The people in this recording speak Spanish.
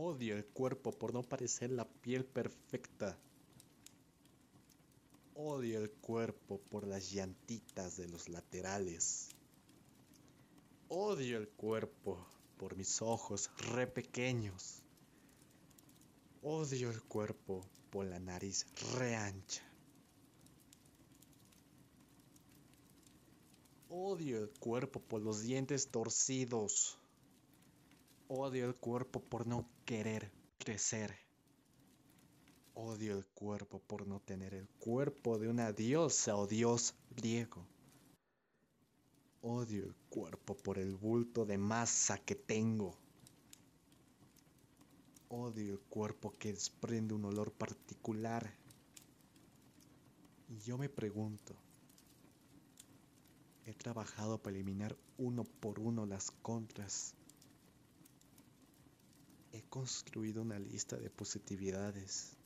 Odio el cuerpo por no parecer la piel perfecta. Odio el cuerpo por las llantitas de los laterales. Odio el cuerpo por mis ojos re pequeños. Odio el cuerpo por la nariz re ancha. Odio el cuerpo por los dientes torcidos. Odio el cuerpo por no querer crecer. Odio el cuerpo por no tener el cuerpo de una diosa o dios griego. Odio el cuerpo por el bulto de masa que tengo. Odio el cuerpo que desprende un olor particular. Y yo me pregunto, he trabajado para eliminar uno por uno las contras. Construido una lista de positividades